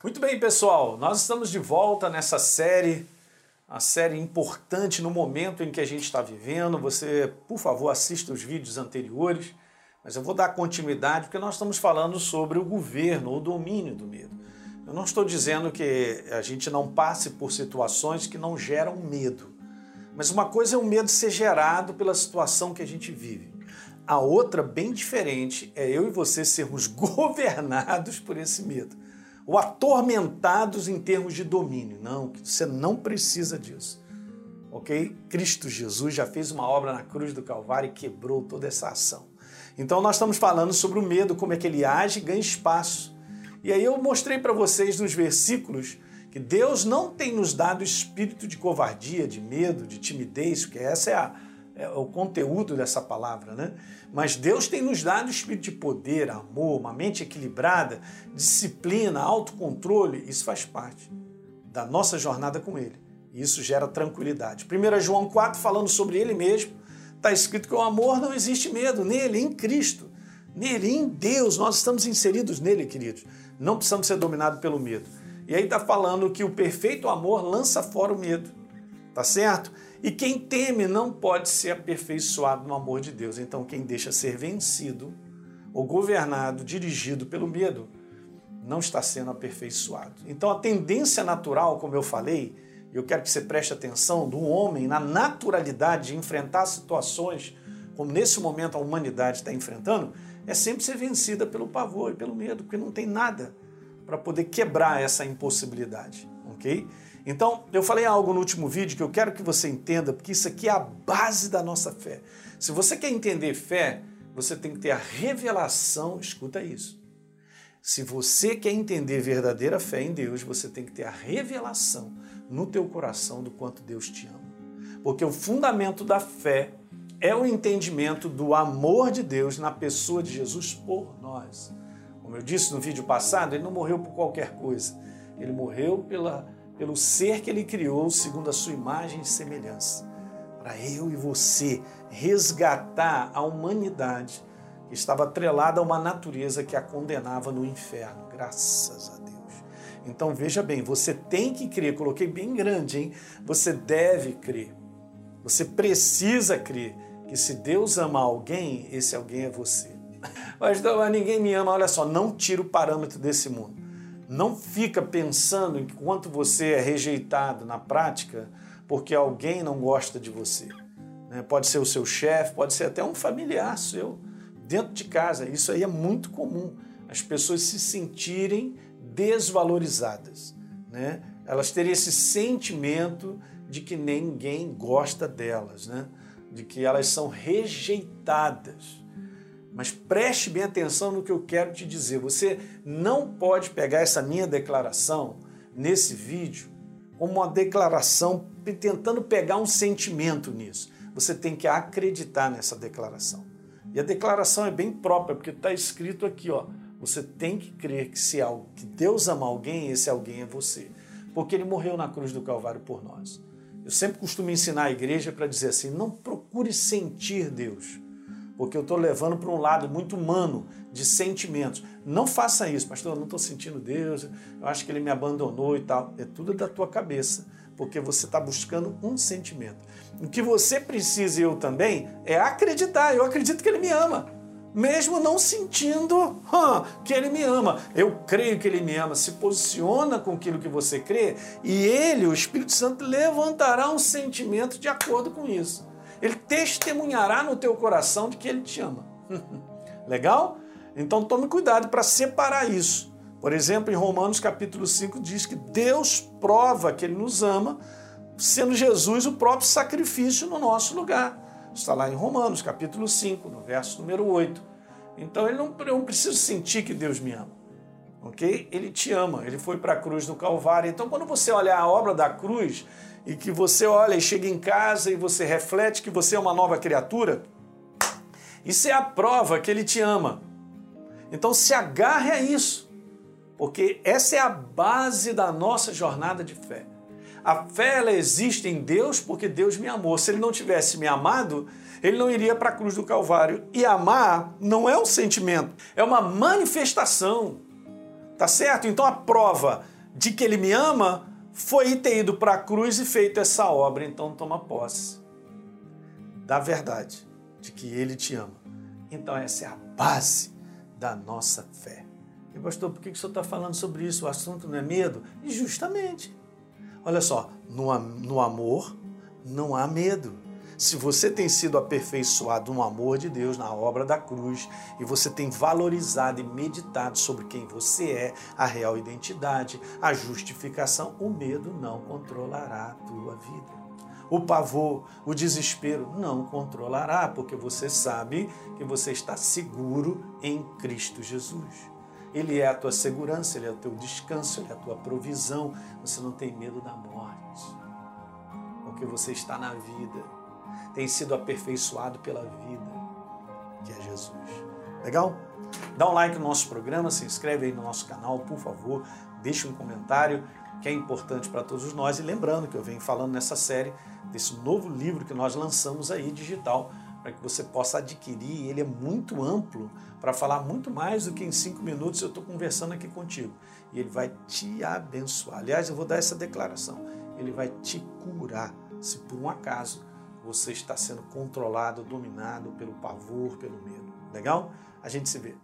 Muito bem, pessoal, nós estamos de volta nessa série, a série importante no momento em que a gente está vivendo. Você, por favor, assista os vídeos anteriores, mas eu vou dar continuidade porque nós estamos falando sobre o governo, o domínio do medo. Eu não estou dizendo que a gente não passe por situações que não geram medo, mas uma coisa é o medo ser gerado pela situação que a gente vive. A outra, bem diferente, é eu e você sermos governados por esse medo ou atormentados em termos de domínio. Não, você não precisa disso. Ok? Cristo Jesus já fez uma obra na cruz do Calvário e quebrou toda essa ação. Então nós estamos falando sobre o medo, como é que ele age e ganha espaço. E aí eu mostrei para vocês nos versículos que Deus não tem nos dado espírito de covardia, de medo, de timidez, porque essa é a, é o conteúdo dessa palavra, né? Mas Deus tem nos dado espírito de poder, amor, uma mente equilibrada, disciplina, autocontrole. Isso faz parte da nossa jornada com Ele. E isso gera tranquilidade. 1 João 4, falando sobre Ele mesmo, está escrito que o amor não existe medo nele, em Cristo. Nele, em Deus, nós estamos inseridos nele, queridos. Não precisamos ser dominados pelo medo. E aí está falando que o perfeito amor lança fora o medo. Tá certo? E quem teme não pode ser aperfeiçoado no amor de Deus. Então, quem deixa ser vencido ou governado, dirigido pelo medo, não está sendo aperfeiçoado. Então, a tendência natural, como eu falei, e eu quero que você preste atenção, do homem na naturalidade de enfrentar situações como nesse momento a humanidade está enfrentando, é sempre ser vencida pelo pavor e pelo medo, porque não tem nada para poder quebrar essa impossibilidade, ok? Então, eu falei algo no último vídeo que eu quero que você entenda, porque isso aqui é a base da nossa fé. Se você quer entender fé, você tem que ter a revelação, escuta isso. Se você quer entender verdadeira fé em Deus, você tem que ter a revelação no teu coração do quanto Deus te ama. Porque o fundamento da fé é o entendimento do amor de Deus na pessoa de Jesus por nós. Como eu disse no vídeo passado, ele não morreu por qualquer coisa. Ele morreu pela pelo ser que ele criou segundo a sua imagem e semelhança. Para eu e você resgatar a humanidade que estava atrelada a uma natureza que a condenava no inferno. Graças a Deus. Então veja bem, você tem que crer, coloquei bem grande, hein? Você deve crer. Você precisa crer que se Deus ama alguém, esse alguém é você. Mas, mas ninguém me ama, olha só, não tira o parâmetro desse mundo. Não fica pensando em quanto você é rejeitado na prática porque alguém não gosta de você. Né? Pode ser o seu chefe, pode ser até um familiar seu dentro de casa. Isso aí é muito comum. As pessoas se sentirem desvalorizadas. Né? Elas terem esse sentimento de que ninguém gosta delas, né? de que elas são rejeitadas. Mas preste bem atenção no que eu quero te dizer. Você não pode pegar essa minha declaração nesse vídeo como uma declaração tentando pegar um sentimento nisso. Você tem que acreditar nessa declaração. E a declaração é bem própria, porque está escrito aqui, ó. Você tem que crer que se algo, que Deus ama alguém, esse alguém é você. Porque ele morreu na cruz do Calvário por nós. Eu sempre costumo ensinar a igreja para dizer assim: não procure sentir Deus porque eu estou levando para um lado muito humano de sentimentos. Não faça isso, pastor, eu não estou sentindo Deus, eu acho que ele me abandonou e tal. É tudo da tua cabeça, porque você está buscando um sentimento. O que você precisa e eu também é acreditar. Eu acredito que ele me ama, mesmo não sentindo que ele me ama. Eu creio que ele me ama. Se posiciona com aquilo que você crê e ele, o Espírito Santo, levantará um sentimento de acordo com isso. Ele testemunhará no teu coração de que ele te ama. Legal? Então tome cuidado para separar isso. Por exemplo, em Romanos capítulo 5 diz que Deus prova que ele nos ama, sendo Jesus o próprio sacrifício no nosso lugar. Está lá em Romanos capítulo 5, no verso número 8. Então ele não, eu não preciso sentir que Deus me ama. Ok? Ele te ama, ele foi para a cruz do Calvário. Então, quando você olha a obra da cruz, e que você olha e chega em casa e você reflete que você é uma nova criatura, isso é a prova que ele te ama. Então se agarre a isso, porque essa é a base da nossa jornada de fé. A fé ela existe em Deus porque Deus me amou. Se ele não tivesse me amado, ele não iria para a cruz do Calvário. E amar não é um sentimento, é uma manifestação. Tá certo? Então a prova de que ele me ama foi ter ido para a cruz e feito essa obra. Então toma posse da verdade de que ele te ama. Então essa é a base da nossa fé. E pastor, por que o senhor está falando sobre isso? O assunto não é medo? E justamente. Olha só, no, no amor não há medo. Se você tem sido aperfeiçoado no amor de Deus, na obra da cruz, e você tem valorizado e meditado sobre quem você é, a real identidade, a justificação, o medo não controlará a tua vida. O pavor, o desespero não controlará, porque você sabe que você está seguro em Cristo Jesus. Ele é a tua segurança, ele é o teu descanso, ele é a tua provisão. Você não tem medo da morte, porque você está na vida tem sido aperfeiçoado pela vida, que é Jesus. Legal? Dá um like no nosso programa, se inscreve aí no nosso canal, por favor, deixa um comentário que é importante para todos nós. E lembrando que eu venho falando nessa série desse novo livro que nós lançamos aí, digital, para que você possa adquirir. Ele é muito amplo para falar muito mais do que em cinco minutos eu estou conversando aqui contigo. E ele vai te abençoar. Aliás, eu vou dar essa declaração. Ele vai te curar se por um acaso você está sendo controlado, dominado pelo pavor, pelo medo. Legal? A gente se vê.